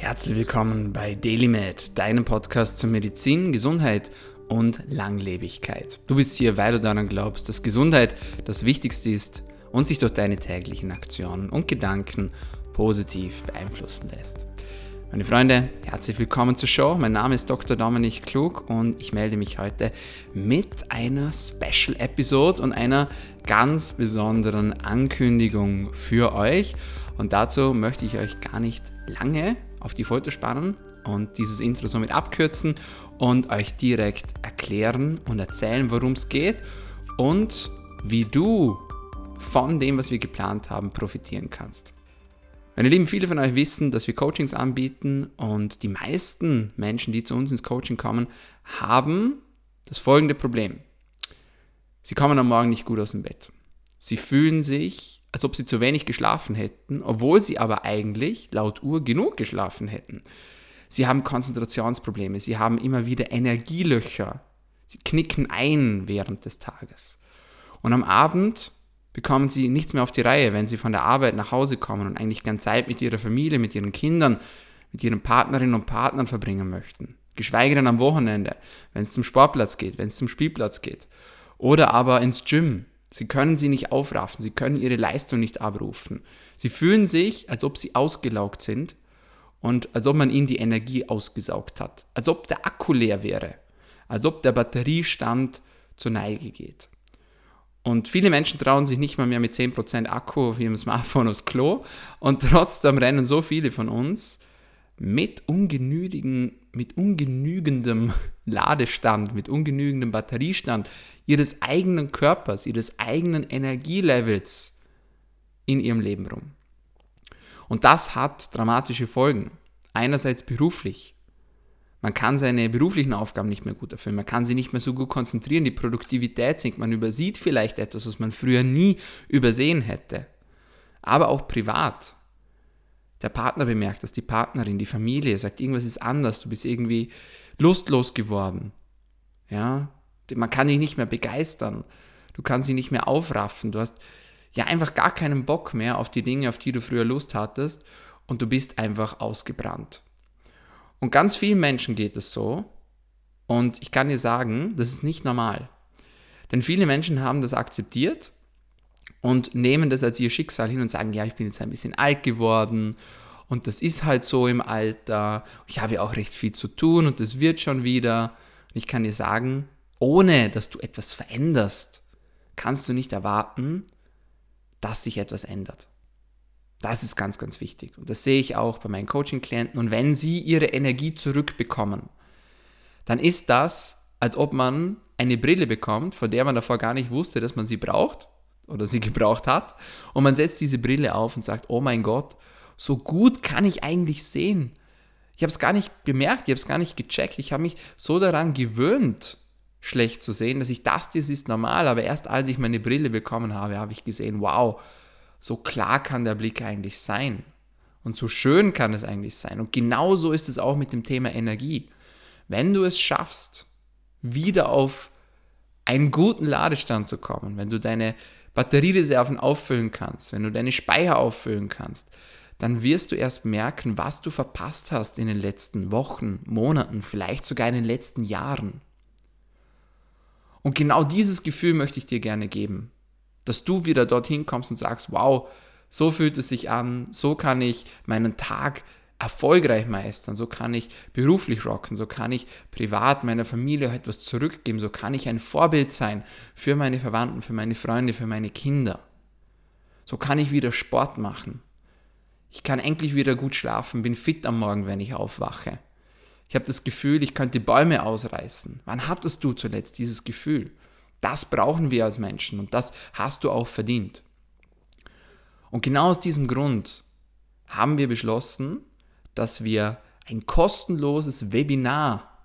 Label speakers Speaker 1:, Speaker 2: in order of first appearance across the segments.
Speaker 1: Herzlich willkommen bei DailyMed, deinem Podcast zur Medizin, Gesundheit und Langlebigkeit. Du bist hier, weil du daran glaubst, dass Gesundheit das Wichtigste ist und sich durch deine täglichen Aktionen und Gedanken positiv beeinflussen lässt. Meine Freunde, herzlich willkommen zur Show. Mein Name ist Dr. Dominik Klug und ich melde mich heute mit einer Special-Episode und einer ganz besonderen Ankündigung für euch. Und dazu möchte ich euch gar nicht lange auf die Folter spannen und dieses Intro somit abkürzen und euch direkt erklären und erzählen, worum es geht und wie du von dem, was wir geplant haben, profitieren kannst. Meine Lieben, viele von euch wissen, dass wir Coachings anbieten und die meisten Menschen, die zu uns ins Coaching kommen, haben das folgende Problem. Sie kommen am Morgen nicht gut aus dem Bett. Sie fühlen sich als ob sie zu wenig geschlafen hätten, obwohl sie aber eigentlich laut Uhr genug geschlafen hätten. Sie haben Konzentrationsprobleme, sie haben immer wieder Energielöcher, sie knicken ein während des Tages. Und am Abend bekommen sie nichts mehr auf die Reihe, wenn sie von der Arbeit nach Hause kommen und eigentlich gern Zeit mit ihrer Familie, mit ihren Kindern, mit ihren Partnerinnen und Partnern verbringen möchten. Geschweige denn am Wochenende, wenn es zum Sportplatz geht, wenn es zum Spielplatz geht. Oder aber ins Gym, Sie können sie nicht aufraffen, sie können ihre Leistung nicht abrufen. Sie fühlen sich, als ob sie ausgelaugt sind und als ob man ihnen die Energie ausgesaugt hat, als ob der Akku leer wäre, als ob der Batteriestand zur Neige geht. Und viele Menschen trauen sich nicht mal mehr mit 10% Akku auf ihrem Smartphone aufs Klo und trotzdem rennen so viele von uns mit, ungenügen, mit ungenügendem Ladestand, mit ungenügendem Batteriestand ihres eigenen Körpers, ihres eigenen Energielevels in ihrem Leben rum. Und das hat dramatische Folgen. Einerseits beruflich. Man kann seine beruflichen Aufgaben nicht mehr gut erfüllen, man kann sie nicht mehr so gut konzentrieren, die Produktivität sinkt, man übersieht vielleicht etwas, was man früher nie übersehen hätte. Aber auch privat der Partner bemerkt das, die Partnerin, die Familie sagt, irgendwas ist anders, du bist irgendwie lustlos geworden. Ja, man kann dich nicht mehr begeistern. Du kannst sie nicht mehr aufraffen. Du hast ja einfach gar keinen Bock mehr auf die Dinge, auf die du früher Lust hattest und du bist einfach ausgebrannt. Und ganz vielen Menschen geht es so und ich kann dir sagen, das ist nicht normal. Denn viele Menschen haben das akzeptiert und nehmen das als ihr Schicksal hin und sagen, ja, ich bin jetzt ein bisschen alt geworden und das ist halt so im Alter. Ich habe ja auch recht viel zu tun und das wird schon wieder. Und ich kann dir sagen, ohne dass du etwas veränderst, kannst du nicht erwarten, dass sich etwas ändert. Das ist ganz, ganz wichtig. Und das sehe ich auch bei meinen Coaching-Klienten. Und wenn sie ihre Energie zurückbekommen, dann ist das, als ob man eine Brille bekommt, von der man davor gar nicht wusste, dass man sie braucht oder sie gebraucht hat. Und man setzt diese Brille auf und sagt, oh mein Gott, so gut kann ich eigentlich sehen. Ich habe es gar nicht bemerkt, ich habe es gar nicht gecheckt. Ich habe mich so daran gewöhnt, schlecht zu sehen, dass ich dachte, es ist normal. Aber erst als ich meine Brille bekommen habe, habe ich gesehen, wow, so klar kann der Blick eigentlich sein. Und so schön kann es eigentlich sein. Und genauso ist es auch mit dem Thema Energie. Wenn du es schaffst, wieder auf einen guten Ladestand zu kommen, wenn du deine Batteriereserven auffüllen kannst, wenn du deine Speicher auffüllen kannst, dann wirst du erst merken, was du verpasst hast in den letzten Wochen, Monaten, vielleicht sogar in den letzten Jahren. Und genau dieses Gefühl möchte ich dir gerne geben, dass du wieder dorthin kommst und sagst, wow, so fühlt es sich an, so kann ich meinen Tag erfolgreich meistern, so kann ich beruflich rocken, so kann ich privat meiner Familie etwas zurückgeben, so kann ich ein Vorbild sein für meine Verwandten, für meine Freunde, für meine Kinder. So kann ich wieder Sport machen. Ich kann endlich wieder gut schlafen, bin fit am Morgen, wenn ich aufwache. Ich habe das Gefühl, ich könnte Bäume ausreißen. Wann hattest du zuletzt dieses Gefühl? Das brauchen wir als Menschen und das hast du auch verdient. Und genau aus diesem Grund haben wir beschlossen, dass wir ein kostenloses Webinar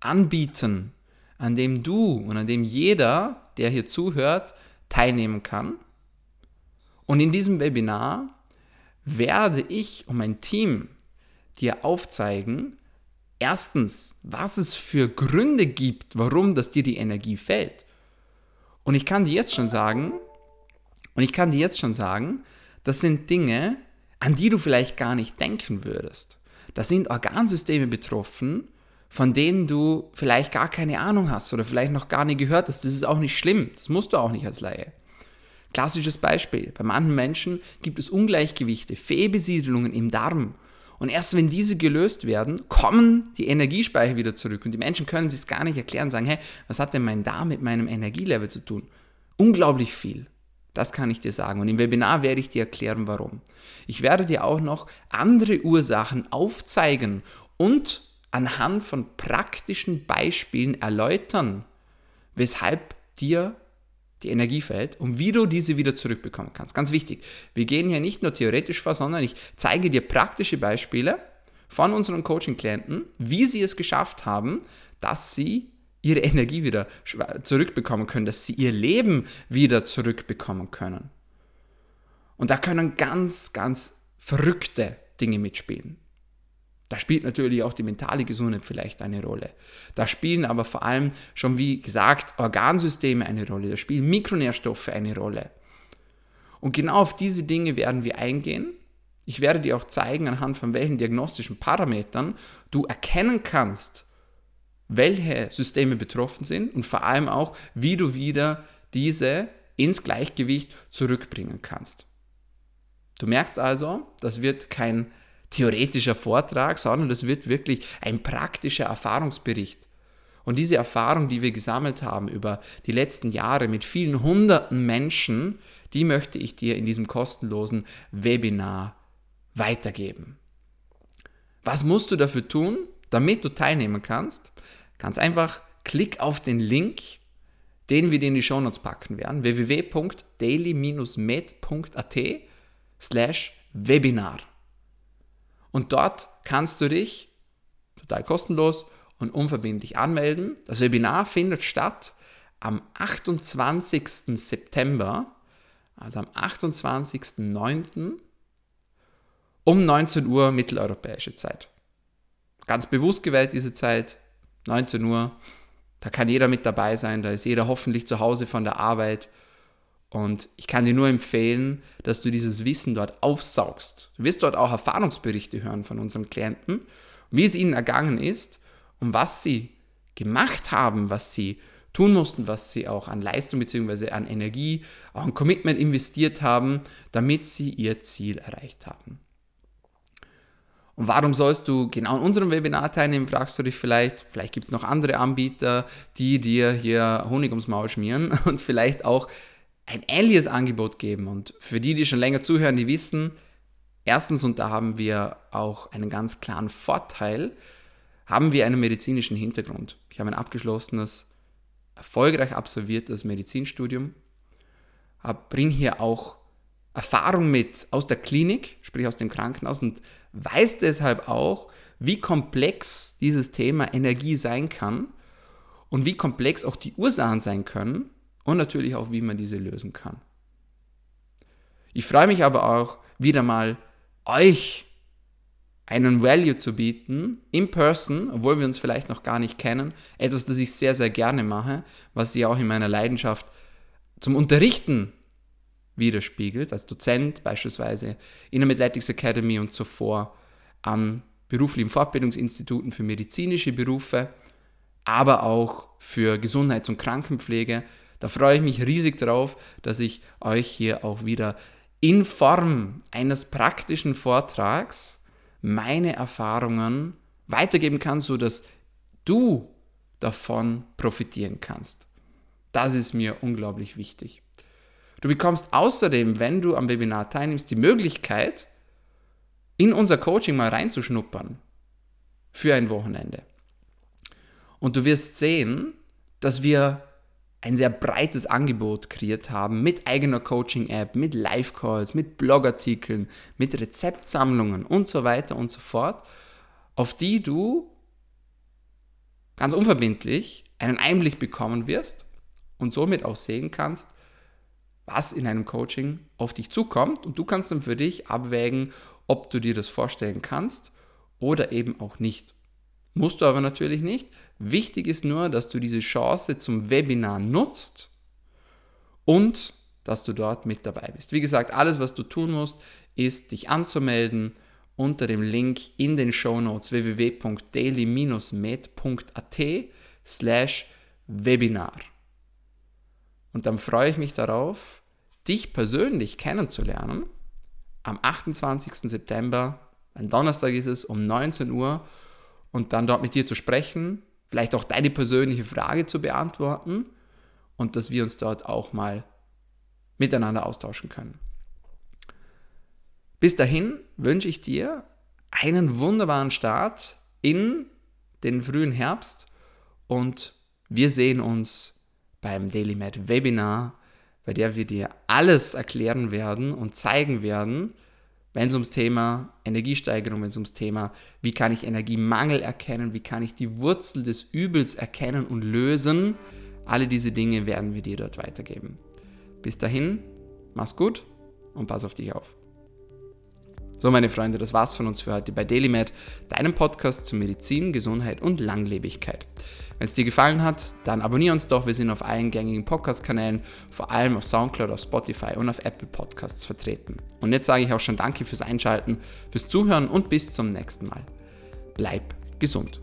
Speaker 1: anbieten, an dem du und an dem jeder, der hier zuhört, teilnehmen kann. Und in diesem Webinar werde ich und mein Team dir aufzeigen, erstens, was es für Gründe gibt, warum das dir die Energie fällt. Und ich kann dir jetzt schon sagen, und ich kann dir jetzt schon sagen, das sind Dinge, an die du vielleicht gar nicht denken würdest. da sind Organsysteme betroffen, von denen du vielleicht gar keine Ahnung hast oder vielleicht noch gar nie gehört hast. Das ist auch nicht schlimm. Das musst du auch nicht als Laie. Klassisches Beispiel. Bei manchen Menschen gibt es Ungleichgewichte, Fehlbesiedelungen im Darm. Und erst wenn diese gelöst werden, kommen die Energiespeicher wieder zurück. Und die Menschen können sich es gar nicht erklären, sagen, hey, was hat denn mein Darm mit meinem Energielevel zu tun? Unglaublich viel. Das kann ich dir sagen. Und im Webinar werde ich dir erklären, warum. Ich werde dir auch noch andere Ursachen aufzeigen und anhand von praktischen Beispielen erläutern, weshalb dir die Energie fällt und wie du diese wieder zurückbekommen kannst. Ganz wichtig. Wir gehen hier nicht nur theoretisch vor, sondern ich zeige dir praktische Beispiele von unseren Coaching-Klienten, wie sie es geschafft haben, dass sie ihre Energie wieder zurückbekommen können, dass sie ihr Leben wieder zurückbekommen können. Und da können ganz, ganz verrückte Dinge mitspielen. Da spielt natürlich auch die mentale Gesundheit vielleicht eine Rolle. Da spielen aber vor allem schon, wie gesagt, Organsysteme eine Rolle. Da spielen Mikronährstoffe eine Rolle. Und genau auf diese Dinge werden wir eingehen. Ich werde dir auch zeigen, anhand von welchen diagnostischen Parametern du erkennen kannst, welche Systeme betroffen sind und vor allem auch, wie du wieder diese ins Gleichgewicht zurückbringen kannst. Du merkst also, das wird kein theoretischer Vortrag, sondern das wird wirklich ein praktischer Erfahrungsbericht. Und diese Erfahrung, die wir gesammelt haben über die letzten Jahre mit vielen hunderten Menschen, die möchte ich dir in diesem kostenlosen Webinar weitergeben. Was musst du dafür tun, damit du teilnehmen kannst? Ganz einfach, klick auf den Link, den wir dir in die Shownotes packen werden, www.daily-med.at slash Webinar. Und dort kannst du dich total kostenlos und unverbindlich anmelden. Das Webinar findet statt am 28. September, also am 28.09. um 19 Uhr mitteleuropäische Zeit. Ganz bewusst gewählt diese Zeit, 19 Uhr. Da kann jeder mit dabei sein, da ist jeder hoffentlich zu Hause von der Arbeit. Und ich kann dir nur empfehlen, dass du dieses Wissen dort aufsaugst. Du wirst dort auch Erfahrungsberichte hören von unseren Klienten, wie es ihnen ergangen ist und was sie gemacht haben, was sie tun mussten, was sie auch an Leistung bzw. an Energie, auch ein Commitment investiert haben, damit sie ihr Ziel erreicht haben. Und warum sollst du genau in unserem Webinar teilnehmen, fragst du dich vielleicht. Vielleicht gibt es noch andere Anbieter, die dir hier Honig ums Maul schmieren und vielleicht auch ein ähnliches Angebot geben. Und für die, die schon länger zuhören, die wissen, erstens, und da haben wir auch einen ganz klaren Vorteil, haben wir einen medizinischen Hintergrund. Ich habe ein abgeschlossenes, erfolgreich absolviertes Medizinstudium, bringe hier auch Erfahrung mit aus der Klinik, sprich aus dem Krankenhaus und weiß deshalb auch, wie komplex dieses Thema Energie sein kann und wie komplex auch die Ursachen sein können und natürlich auch, wie man diese lösen kann. Ich freue mich aber auch wieder mal, euch einen Value zu bieten, in person, obwohl wir uns vielleicht noch gar nicht kennen. Etwas, das ich sehr, sehr gerne mache, was sich auch in meiner Leidenschaft zum Unterrichten widerspiegelt, als Dozent beispielsweise in der Medletics Academy und zuvor an beruflichen Fortbildungsinstituten für medizinische Berufe, aber auch für Gesundheits- und Krankenpflege. Da freue ich mich riesig drauf, dass ich euch hier auch wieder in Form eines praktischen Vortrags meine Erfahrungen weitergeben kann, sodass du davon profitieren kannst. Das ist mir unglaublich wichtig. Du bekommst außerdem, wenn du am Webinar teilnimmst, die Möglichkeit, in unser Coaching mal reinzuschnuppern für ein Wochenende. Und du wirst sehen, dass wir ein sehr breites Angebot kreiert haben mit eigener Coaching-App, mit Live-Calls, mit Blogartikeln, mit Rezeptsammlungen und so weiter und so fort, auf die du ganz unverbindlich einen Einblick bekommen wirst und somit auch sehen kannst, was in einem Coaching auf dich zukommt und du kannst dann für dich abwägen, ob du dir das vorstellen kannst oder eben auch nicht. Musst du aber natürlich nicht. Wichtig ist nur, dass du diese Chance zum Webinar nutzt und dass du dort mit dabei bist. Wie gesagt, alles, was du tun musst, ist dich anzumelden unter dem Link in den Shownotes www.daily-med.at slash Webinar. Und dann freue ich mich darauf, dich persönlich kennenzulernen. Am 28. September, ein Donnerstag ist es, um 19 Uhr und dann dort mit dir zu sprechen, vielleicht auch deine persönliche Frage zu beantworten und dass wir uns dort auch mal miteinander austauschen können. Bis dahin wünsche ich dir einen wunderbaren Start in den frühen Herbst und wir sehen uns beim DailyMed Webinar, bei der wir dir alles erklären werden und zeigen werden, wenn es ums Thema Energiesteigerung, wenn es ums Thema, wie kann ich Energiemangel erkennen, wie kann ich die Wurzel des Übels erkennen und lösen, alle diese Dinge werden wir dir dort weitergeben. Bis dahin, mach's gut und pass auf dich auf. So, meine Freunde, das war's von uns für heute bei DailyMed, deinem Podcast zu Medizin, Gesundheit und Langlebigkeit. Wenn es dir gefallen hat, dann abonniere uns doch. Wir sind auf allen gängigen Podcast-Kanälen, vor allem auf Soundcloud, auf Spotify und auf Apple Podcasts vertreten. Und jetzt sage ich auch schon Danke fürs Einschalten, fürs Zuhören und bis zum nächsten Mal. Bleib gesund.